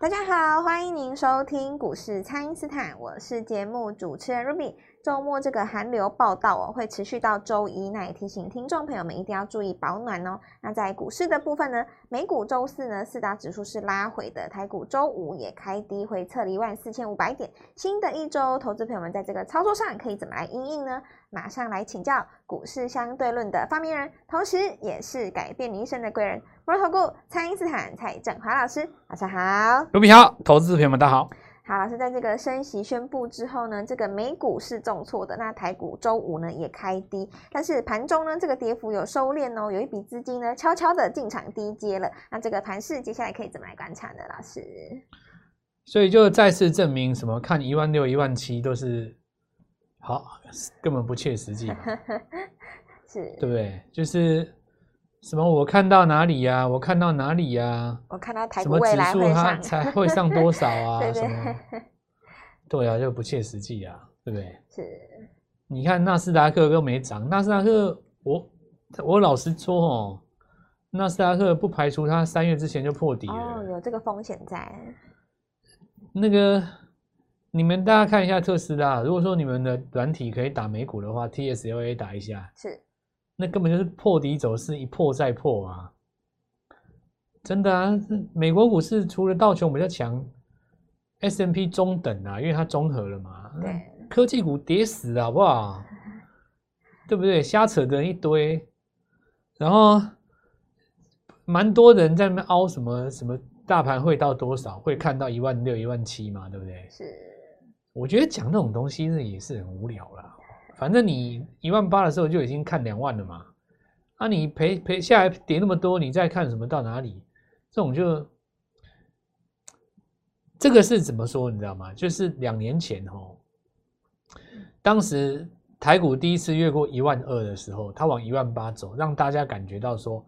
大家好，欢迎您收听股市蔡因斯坦，我是节目主持人 Ruby。周末这个寒流报道哦，会持续到周一，那也提醒听众朋友们一定要注意保暖哦。那在股市的部分呢，美股周四呢四大指数是拉回的，台股周五也开低回测了一万四千五百点。新的一周，投资朋友们在这个操作上可以怎么来因应呢？马上来请教股市相对论的发明人，同时也是改变你一生的贵人——摩尔投顾蔡因斯坦蔡振华老师，晚上好。卢比好，投资朋友们大家好。好，老师在这个升息宣布之后呢，这个美股是重挫的，那台股周五呢也开低，但是盘中呢这个跌幅有收敛哦，有一笔资金呢悄悄的进场低接了，那这个盘势接下来可以怎么来观察呢？老师，所以就再次证明什么？看一万六、一万七都是好，根本不切实际，是，对不对？就是。什么？我看到哪里呀、啊？我看到哪里呀、啊？我看到台股未来会上，它才会上多少啊？对对对什么？对啊，就不切实际啊，对不对？是。你看纳斯达克都没涨，纳斯达克，我我老实说哦，纳斯达克不排除它三月之前就破底了。哦，有这个风险在。那个，你们大家看一下特斯拉，如果说你们的软体可以打美股的话，TSLA 打一下。是。那根本就是破底走势，一破再破啊！真的啊，美国股市除了道琼比较强，S&P 中等啊，因为它综合了嘛。对，科技股跌死了，好不好？对不对？瞎扯的人一堆，然后蛮多人在那边凹什么什么，大盘会到多少？会看到一万六、一万七嘛？对不对？是。我觉得讲那种东西，那也是很无聊啦。反正你一万八的时候就已经看两万了嘛，啊，你赔赔下来跌那么多，你再看什么到哪里？这种就这个是怎么说？你知道吗？就是两年前哦，当时台股第一次越过一万二的时候，它往一万八走，让大家感觉到说，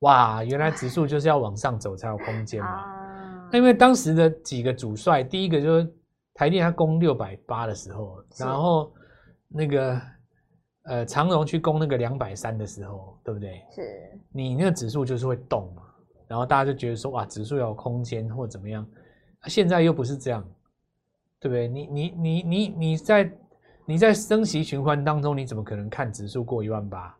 哇，原来指数就是要往上走才有空间嘛。那因为当时的几个主帅，第一个就是台电它攻六百八的时候，然后。那个呃，长荣去攻那个两百三的时候，对不对？是。你那个指数就是会动嘛，然后大家就觉得说哇，指数要有空间或怎么样。现在又不是这样，对不对？你你你你你在你在升息循环当中，你怎么可能看指数过一万八？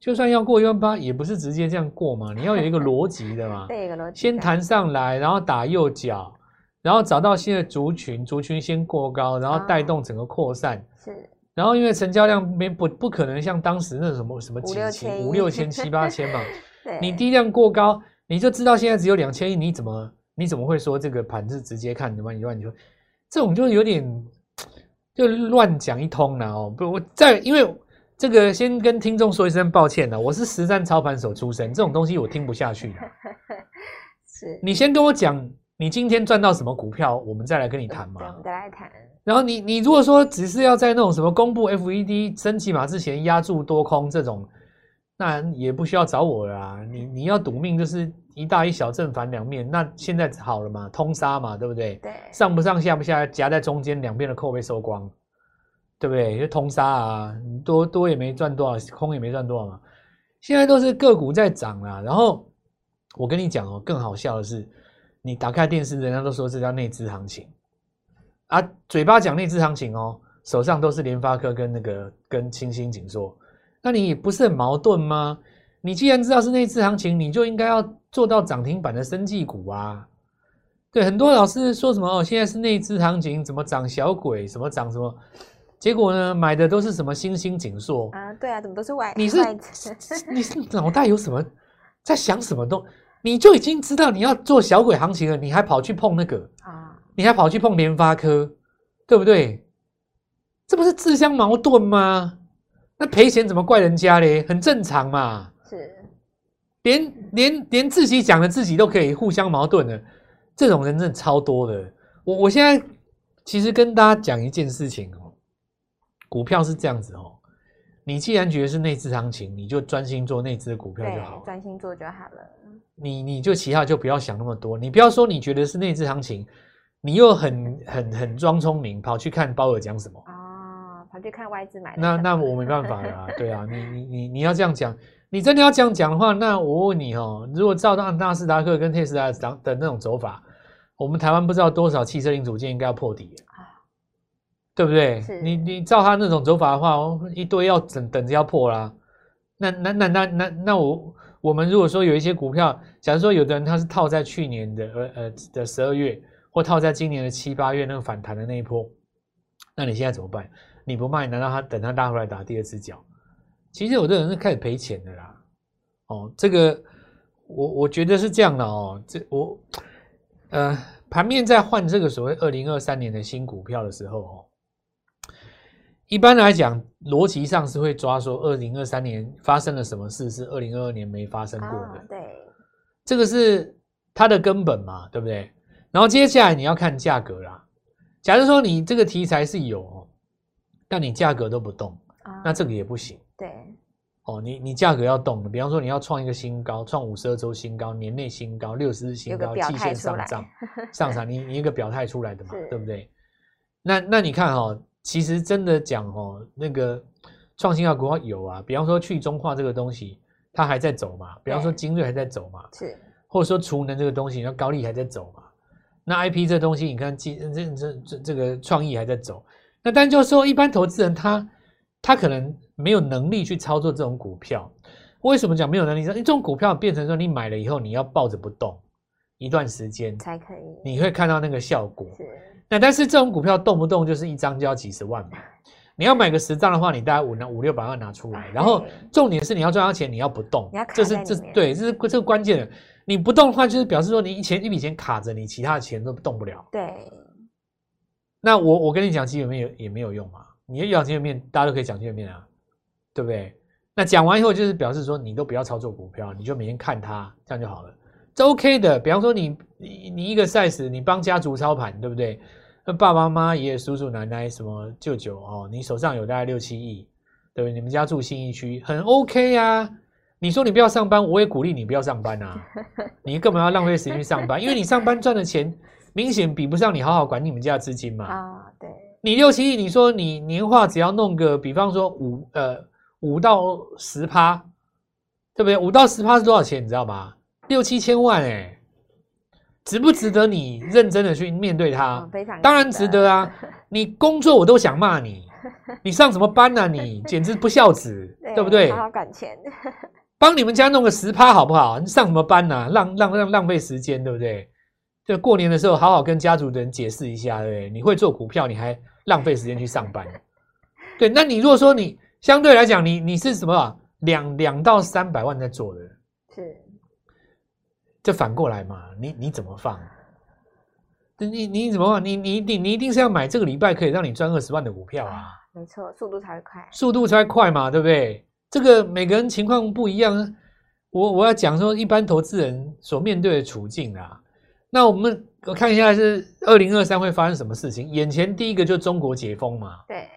就算要过一万八，也不是直接这样过嘛，你要有一个逻辑的嘛。对，一个逻辑。先弹上来，然后打右脚。然后找到新的族群，族群先过高，然后带动整个扩散。是。然后因为成交量没不不可能像当时那什么什么几千五六千七八千嘛。你低量过高，你就知道现在只有两千亿，你怎么你怎么会说这个盘是直接看什么一万九？这种就有点就乱讲一通了哦。不，我在因为这个先跟听众说一声抱歉了，我是实战操盘手出身，这种东西我听不下去。是。你先跟我讲。你今天赚到什么股票，我们再来跟你谈嘛。我们再来谈。然后你你如果说只是要在那种什么公布 FED 升级码之前压住多空这种，那也不需要找我了啊。你你要赌命就是一大一小正反两面，那现在好了嘛，通杀嘛，对不对？对。上不上下不下夹在中间，两边的扣被收光，对不对？就通杀啊，多多也没赚多少，空也没赚多少嘛。现在都是个股在涨啊。然后我跟你讲哦，更好笑的是。你打开电视，人家都说这叫内资行情啊，嘴巴讲内资行情哦，手上都是联发科跟那个跟清新景硕，那你不是很矛盾吗？你既然知道是内资行情，你就应该要做到涨停板的生技股啊。对，很多老师说什么哦，现在是内资行情，怎么涨小鬼，什么涨什么，结果呢，买的都是什么清新景硕啊？对啊，怎么都是外？你是你是脑袋有什么在想什么都？你就已经知道你要做小鬼行情了，你还跑去碰那个啊？你还跑去碰联发科，对不对？这不是自相矛盾吗？那赔钱怎么怪人家嘞？很正常嘛。是，连连连自己讲的自己都可以互相矛盾的，这种人真的超多的。我我现在其实跟大家讲一件事情哦，股票是这样子哦。你既然觉得是内资行情，你就专心做内资的股票就好，专心做就好了。你你就其他就不要想那么多，你不要说你觉得是内资行情，你又很很很装聪明，跑去看鲍尔讲什么啊？跑去看外资买的。那那我没办法了、啊，对啊，你你你你要这样讲，你真的要这样讲的话，那我问你哦，如果照到纳斯达克跟特斯拉的那种走法，我们台湾不知道多少汽车零组件应该要破底啊，对不对？你你照他那种走法的话，一堆要等等着要破啦。那那那那那那我我们如果说有一些股票，假如说有的人他是套在去年的呃呃的十二月，或套在今年的七八月那个反弹的那一波，那你现在怎么办？你不卖，难道他等他拉回来打第二只脚？其实有的人是开始赔钱的啦。哦，这个我我觉得是这样的哦。这我呃盘面在换这个所谓二零二三年的新股票的时候哦，一般来讲逻辑上是会抓说二零二三年发生了什么事是二零二二年没发生过的。哦，对，这个是它的根本嘛，对不对？然后接下来你要看价格啦。假如说你这个题材是有，但你价格都不动，啊、那这个也不行。对，哦，你你价格要动的，比方说你要创一个新高，创五十二周新高，年内新高，六十日新高，季线上涨，上涨，你你一个表态出来的嘛，对不对？那那你看哈、哦，其实真的讲哦，那个创新药股票有啊，比方说去中化这个东西，它还在走嘛，比方说精锐还在走嘛，是，或者说储能这个东西，那高力还在走嘛。那 I P 这东西，你看，这这这这这个创意还在走。那但就是说，一般投资人他他可能没有能力去操作这种股票。为什么讲没有能力？因为这种股票变成说，你买了以后，你要抱着不动一段时间才可以，你会看到那个效果。是。那但是这种股票动不动就是一张就要几十万嘛。你要买个十张的话，你大概五五六百万拿出来。然后重点是你要赚到钱，你要不动。这是这对，这是这个关键的。你不动的话，就是表示说你一钱一笔钱卡着你，其他的钱都动不了。对。那我我跟你讲基本面也也没有用嘛。你要讲基本面，大家都可以讲基本面啊，对不对？那讲完以后，就是表示说你都不要操作股票，你就每天看它，这样就好了，这 OK 的。比方说你你你一个 size，你帮家族操盘，对不对？那爸爸妈妈、爷爷、叔叔、奶奶、什么舅舅哦，你手上有大概六七亿，对不对？你们家住新义区，很 OK 呀。你说你不要上班，我也鼓励你不要上班啊！你干嘛要浪费时间去上班？因为你上班赚的钱明显比不上你好好管你们家的资金嘛。啊，对。你六七亿，你说你年化只要弄个，比方说五呃五到十趴，对不对？五到十趴是多少钱？你知道吗？六七千万哎、欸，值不值得你认真的去面对它？哦、非常当然值得啊！你工作我都想骂你，你上什么班啊你？你简直不孝子，对，对不对？好好管钱。帮你们家弄个十趴好不好？你上什么班啊？浪浪浪浪费时间，对不对？就过年的时候，好好跟家族的人解释一下，对不对？你会做股票，你还浪费时间去上班，对？那你如果说你相对来讲，你你是什么两两到三百万在做的，是，就反过来嘛？你你怎么放？你你怎么放？你你一定你一定是要买这个礼拜可以让你赚二十万的股票啊？没错，速度才会快，速度才会快嘛，对不对？这个每个人情况不一样，我我要讲说一般投资人所面对的处境啊。那我们我看一下是二零二三会发生什么事情？眼前第一个就是中国解封嘛，对，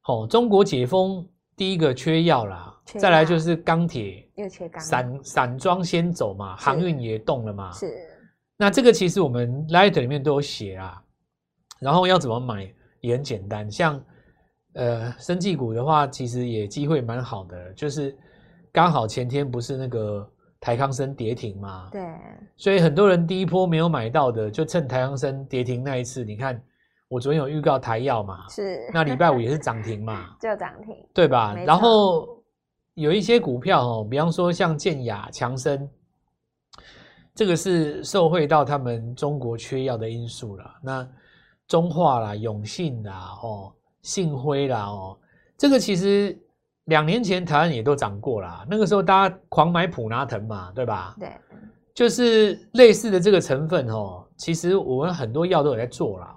好、哦，中国解封第一个缺药啦，再来就是钢铁又切钢，散散装先走嘛，航运也动了嘛，是。那这个其实我们 Light 里面都有写啊，然后要怎么买也很简单，像。呃，生技股的话，其实也机会蛮好的，就是刚好前天不是那个台康生跌停嘛，对，所以很多人第一波没有买到的，就趁台康生跌停那一次，你看我昨天有预告台药嘛，是，那礼拜五也是涨停嘛，就涨停，对吧？然后有一些股票哦，比方说像健雅、强生，这个是受惠到他们中国缺药的因素了。那中化啦、永信啦，哦。信辉啦哦，这个其实两年前台湾也都涨过啦，那个时候大家狂买普拿藤嘛，对吧？对，就是类似的这个成分哦。其实我们很多药都有在做啦。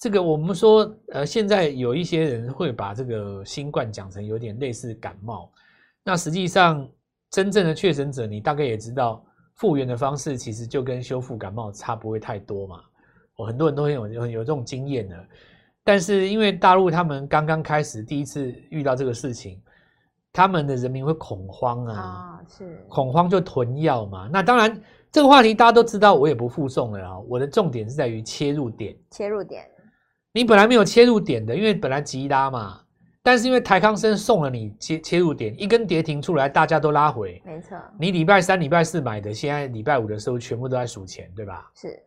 这个我们说，呃，现在有一些人会把这个新冠讲成有点类似感冒，那实际上真正的确诊者，你大概也知道，复原的方式其实就跟修复感冒差不会太多嘛。我很多人都很有有有这种经验的。但是因为大陆他们刚刚开始第一次遇到这个事情，他们的人民会恐慌啊，是恐慌就囤药嘛。那当然这个话题大家都知道，我也不附送了啊。我的重点是在于切入点，切入点。你本来没有切入点的，因为本来急拉嘛。但是因为台康生送了你切切入点，一根跌停出来，大家都拉回。没错。你礼拜三、礼拜四买的，现在礼拜五的时候全部都在数钱，对吧？是。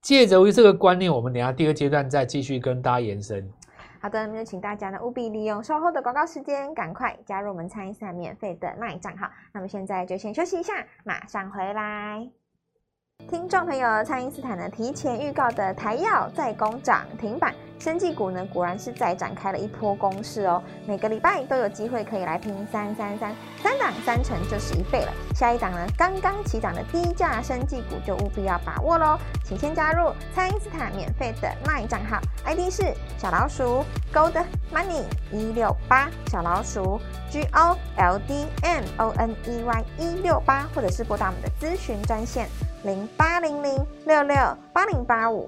借着于这个观念，我们等下第二阶段再继续跟大家延伸。好的，那就请大家呢务必利用稍后的广告时间，赶快加入我们蔡因斯坦免费的 LINE 账号。那么现在就先休息一下，马上回来。听众朋友，蔡因斯坦呢提前预告的台药再攻涨停板。生技股呢，果然是再展开了一波攻势哦。每个礼拜都有机会可以来拼三三三，三档三成就是一倍了。下一档呢，刚刚起涨的低价生技股就务必要把握喽。请先加入蔡因斯坦免费的 LINE 账号，ID 是小老鼠 Gold Money 一六八，小老鼠 G O L D M O N E Y 一六八，或者是拨打我们的咨询专线零八零零六六八零八五。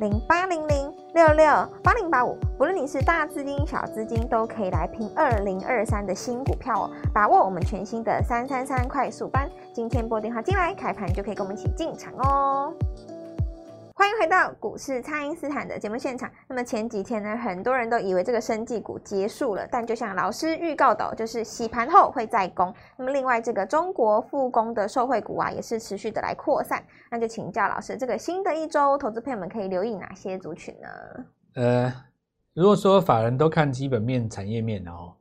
零八零零六六八零八五，不论你是大资金、小资金，都可以来拼二零二三的新股票哦！把握我们全新的三三三快速班，今天拨电话进来，开盘就可以跟我们一起进场哦。欢迎回到股市，蔡因斯坦的节目现场。那么前几天呢，很多人都以为这个生技股结束了，但就像老师预告的，就是洗盘后会再攻。那么另外这个中国复工的受惠股啊，也是持续的来扩散。那就请教老师，这个新的一周，投资朋友们可以留意哪些族群呢？呃，如果说法人都看基本面、产业面哦，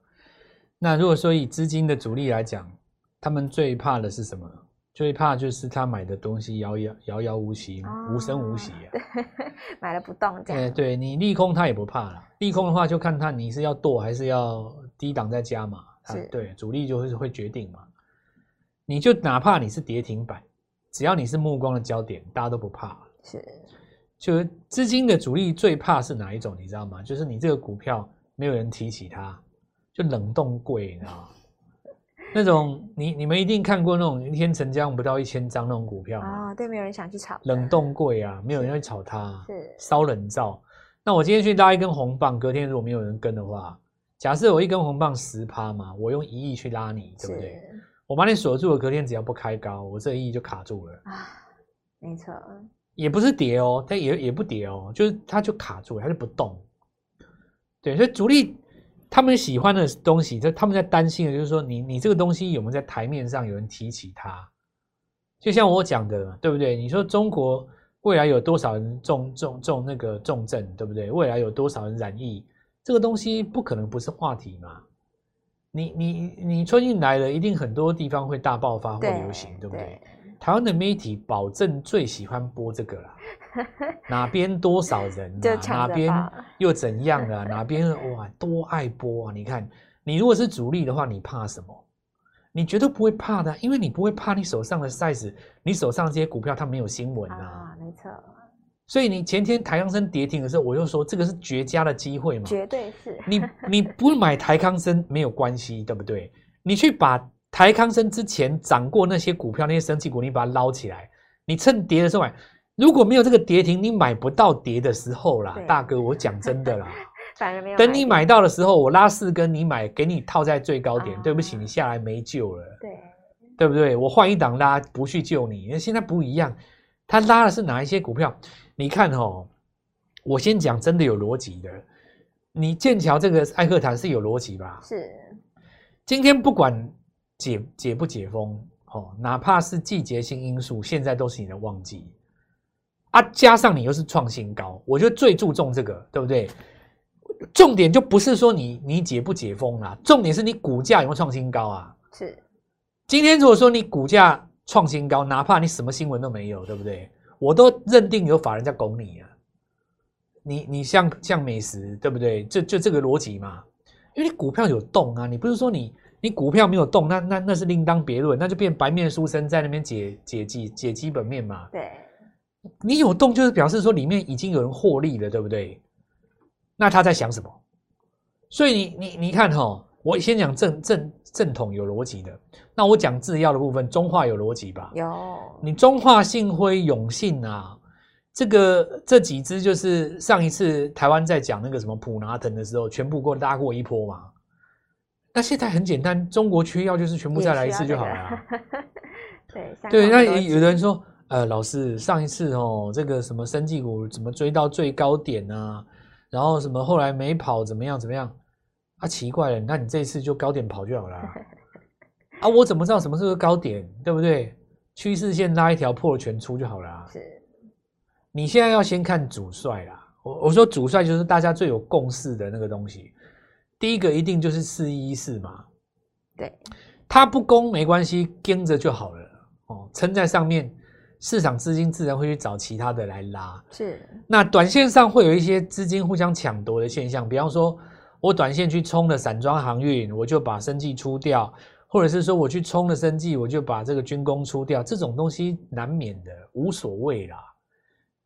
那如果说以资金的主力来讲，他们最怕的是什么？最怕就是他买的东西遥遥遥遥无期，哦、无声无息啊！对，买了不动这样。欸、对你利空他也不怕了，利空的话就看他你是要剁还是要低档再加嘛。是，对，主力就是会决定嘛。你就哪怕你是跌停板，只要你是目光的焦点，大家都不怕。是，就资金的主力最怕是哪一种？你知道吗？就是你这个股票没有人提起它，就冷冻柜，你知道吗？那种你你们一定看过那种一天成交不到一千张那种股票啊、哦？对，没有人想去炒。冷冻柜啊，没有人会炒它。是烧冷灶。那我今天去拉一根红棒，隔天如果没有人跟的话，假设我一根红棒十趴嘛，我用一亿去拉你，对不对？我把你锁住了，隔天只要不开高，我这一亿就卡住了啊。没错，也不是跌哦，它也也不跌哦，就是它就卡住了，它就不动。对，所以主力。他们喜欢的东西，他们在担心的就是说，你你这个东西有没有在台面上有人提起它？就像我讲的，对不对？你说中国未来有多少人重重重那个重症，对不对？未来有多少人染疫？这个东西不可能不是话题嘛。你你你春运来了，一定很多地方会大爆发或流行，对，对不对？对台湾的媒体保证最喜欢播这个了。哪边多少人啊？哪边又怎样啊？哪边哇，多爱播啊！你看，你如果是主力的话，你怕什么？你绝对不会怕的，因为你不会怕你手上的 size，你手上这些股票它没有新闻啊，啊。没错。所以你前天台康生跌停的时候，我又说这个是绝佳的机会嘛。绝对是。你你不买台康生没有关系，对不对？你去把台康生之前涨过那些股票，那些升气股，你把它捞起来，你趁跌的时候买。如果没有这个跌停，你买不到跌的时候啦，大哥，我讲真的啦。反而没有。等你买到的时候，我拉四根，你买，给你套在最高点。对不起，你下来没救了。对，对不对？我换一档拉，不去救你。那现在不一样，他拉的是哪一些股票？你看哦，我先讲真的有逻辑的。你剑桥这个艾克坦是有逻辑吧？是。今天不管解解不解封，哦，哪怕是季节性因素，现在都是你的旺季。啊，加上你又是创新高，我觉得最注重这个，对不对？重点就不是说你你解不解封啦，重点是你股价有没有创新高啊？是。今天如果说你股价创新高，哪怕你什么新闻都没有，对不对？我都认定有法人在拱你啊。你你像像美食，对不对？就就这个逻辑嘛，因为你股票有动啊，你不是说你你股票没有动，那那那是另当别论，那就变白面书生在那边解解基解基本面嘛。对。你有动，就是表示说里面已经有人获利了，对不对？那他在想什么？所以你你你看哈、哦，我先讲正正正统有逻辑的，那我讲制药的部分，中化有逻辑吧？有。你中化、信辉、永信啊，这个这几只就是上一次台湾在讲那个什么普拿腾的时候，全部给我拉过一波嘛。那现在很简单，中国缺药就是全部再来一次就好了。对对，那有的人说。呃，老师，上一次哦，这个什么生技股怎么追到最高点啊？然后什么后来没跑怎么样怎么样？啊，奇怪了，那你这一次就高点跑就好了啊，啊！我怎么知道什么时候高点，对不对？趋势线拉一条破了全出就好了啊。是，你现在要先看主帅啦。我我说主帅就是大家最有共识的那个东西，第一个一定就是四一一四嘛。对，它不攻没关系，跟着就好了哦，撑在上面。市场资金自然会去找其他的来拉，是。那短线上会有一些资金互相抢夺的现象，比方说，我短线去冲了散装航运，我就把生计出掉，或者是说我去冲了生计，我就把这个军工出掉，这种东西难免的，无所谓啦。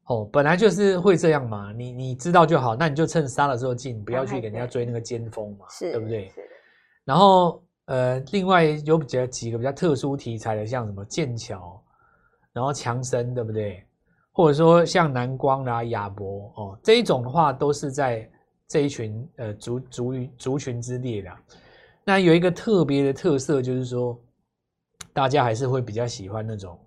哦，本来就是会这样嘛，你你知道就好，那你就趁杀的时候进，不要去给人家追那个尖峰嘛，是，对不对？是。然后呃，另外有比较几个比较特殊题材的，像什么剑桥。然后强生对不对？或者说像南光啦、亚博哦这一种的话，都是在这一群呃族族族群之列的。那有一个特别的特色，就是说大家还是会比较喜欢那种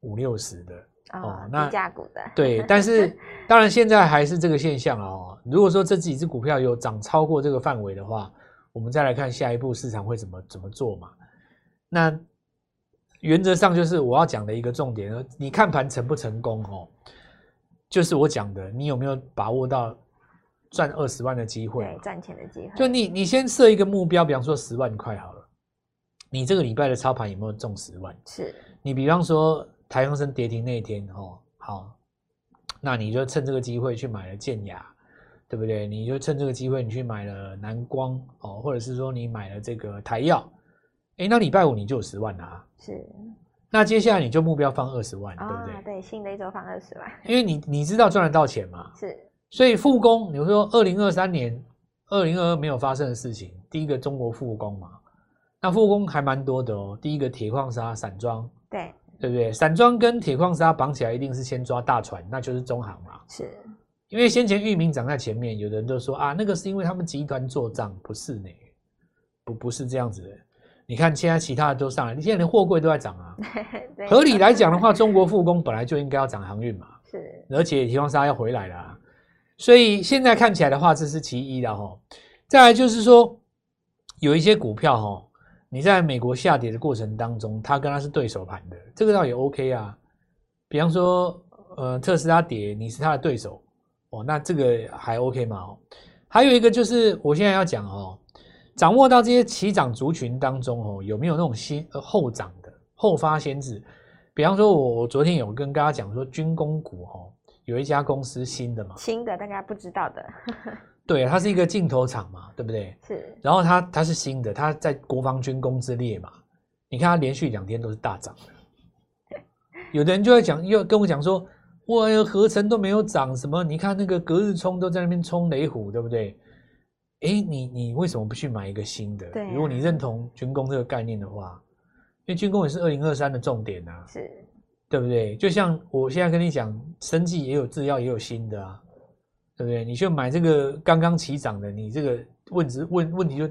五六十的哦，哦那低价股的对。但是当然现在还是这个现象了哦。如果说这几只股票有涨超过这个范围的话，我们再来看下一步市场会怎么怎么做嘛？那。原则上就是我要讲的一个重点，你看盘成不成功哦，就是我讲的，你有没有把握到赚二十万的机会？对，赚钱的机会。就你，你先设一个目标，比方说十万块好了，你这个礼拜的操盘有没有中十万？是。你比方说台康生跌停那一天哦，好，那你就趁这个机会去买了建雅，对不对？你就趁这个机会你去买了南光哦，或者是说你买了这个台药。哎，那礼拜五你就有十万啦啊！是，那接下来你就目标放二十万，对不对？对，新的一周放二十万，因为你你知道赚得到钱嘛？是，所以复工，比如说二零二三年、二零二二没有发生的事情，第一个中国复工嘛，那复工还蛮多的哦。第一个铁矿砂、散装，对，对不对？散装跟铁矿砂绑起来，一定是先抓大船，那就是中航嘛。是，因为先前域名涨在前面，有的人都说啊，那个是因为他们集团做账，不是呢，不不是这样子的。你看，现在其他的都上来，你现在连货柜都在涨啊。合理来讲的话，中国复工本来就应该要涨航运嘛。是，而且铁矿砂要回来了啊，所以现在看起来的话，这是其一的哈。再来就是说，有一些股票哈，你在美国下跌的过程当中，它跟它是对手盘的，这个倒也 OK 啊。比方说，呃，特斯拉跌，你是它的对手哦，那这个还 OK 嘛。还有一个就是，我现在要讲哦。掌握到这些起涨族群当中哦，有没有那种先呃后涨的后发先至？比方说，我我昨天有跟大家讲说，军工股哦，有一家公司新的嘛，新的大家不知道的，对，它是一个镜头厂嘛，对不对？是。然后它它是新的，它在国防军工之列嘛，你看它连续两天都是大涨的。有的人就会讲，又跟我讲说，哇，合成都没有涨什么？你看那个隔日冲都在那边冲雷虎，对不对？哎，你你为什么不去买一个新的？对啊，如果你认同军工这个概念的话，因为军工也是二零二三的重点啊，是，对不对？就像我现在跟你讲，生技也有制药，也有新的啊，对不对？你就买这个刚刚起涨的，你这个问题问问题就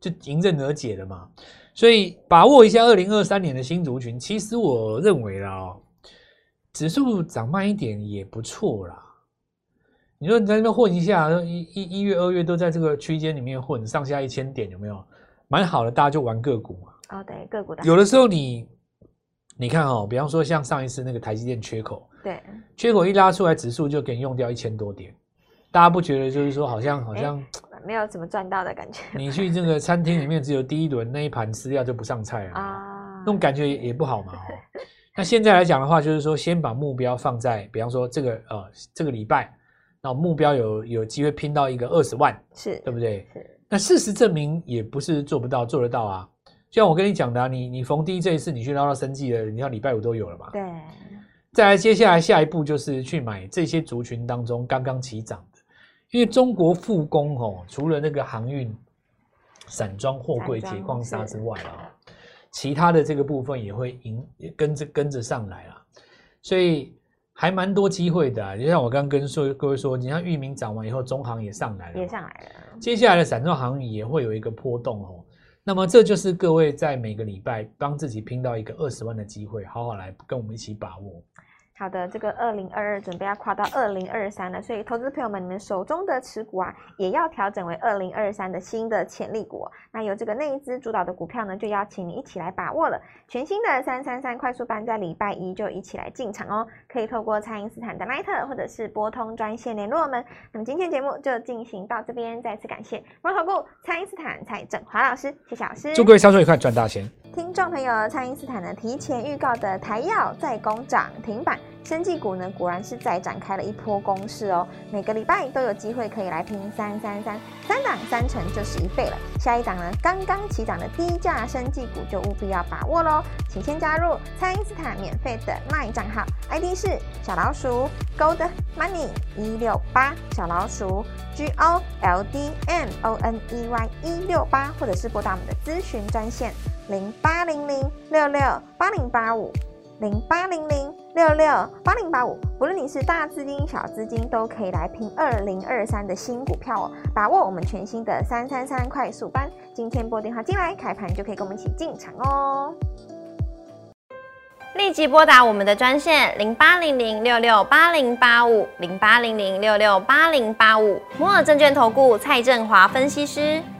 就迎刃而解了嘛。所以把握一下二零二三年的新族群，其实我认为啦，哦，指数涨慢一点也不错啦。你说你在那边混一下，一一一月、二月都在这个区间里面混，上下一千点有没有？蛮好的，大家就玩个股嘛。哦，对，个股的。有的时候你，你看哦，比方说像上一次那个台积电缺口，对，缺口一拉出来，指数就给你用掉一千多点，大家不觉得就是说好像好像没有怎么赚到的感觉？你去这个餐厅里面，只有第一轮那一盘吃掉就不上菜了啊，那种感觉也不好嘛。哦那现在来讲的话，就是说先把目标放在，比方说这个呃这个礼拜。那目标有有机会拼到一个二十万，是对不对？是。那事实证明也不是做不到，做得到啊。就像我跟你讲的啊，你你逢低这一次你去捞到生计了，你要礼拜五都有了嘛。对。再来，接下来下一步就是去买这些族群当中刚刚起涨的，因为中国复工哦，除了那个航运、散装货柜、铁矿砂之外啊，其他的这个部分也会迎跟着跟着上来啊，所以。还蛮多机会的、啊，就像我刚刚跟说各位说，你看域名涨完以后，中航也上来了，也上来了。接下来的散装航运也会有一个波动哦。那么这就是各位在每个礼拜帮自己拼到一个二十万的机会，好好来跟我们一起把握。好的，这个二零二二准备要跨到二零二三了，所以投资朋友们，你们手中的持股啊，也要调整为二零二三的新的潜力股。那由这个内资主导的股票呢，就邀请你一起来把握了。全新的三三三快速班在礼拜一就一起来进场哦，可以透过蔡因斯坦的 LINE 或者是拨通专线联络我们。那么今天节目就进行到这边，再次感谢摩投顾蔡因斯坦蔡振华老师，谢谢老师，祝各位销售愉快，赚大钱。听众朋友，蔡因斯坦呢提前预告的台药在攻涨停板。生技股呢，果然是再展开了一波攻势哦。每个礼拜都有机会可以来拼三三三，三档三成就是一倍了。下一档呢，刚刚起涨的低价生技股就务必要把握喽。请先加入蔡因斯坦免费的麦账号，ID 是小老鼠 Gold Money 一六八，小老鼠 G O L D M O N E Y 一六八，或者是拨打我们的咨询专线零八零零六六八零八五。零八零零六六八零八五，不论你是大资金、小资金，都可以来拼二零二三的新股票哦！把握我们全新的三三三快速班，今天拨电话进来，开盘就可以跟我们一起进场哦！立即拨打我们的专线零八零零六六八零八五零八零零六六八零八五摩尔证券投顾蔡振华分析师。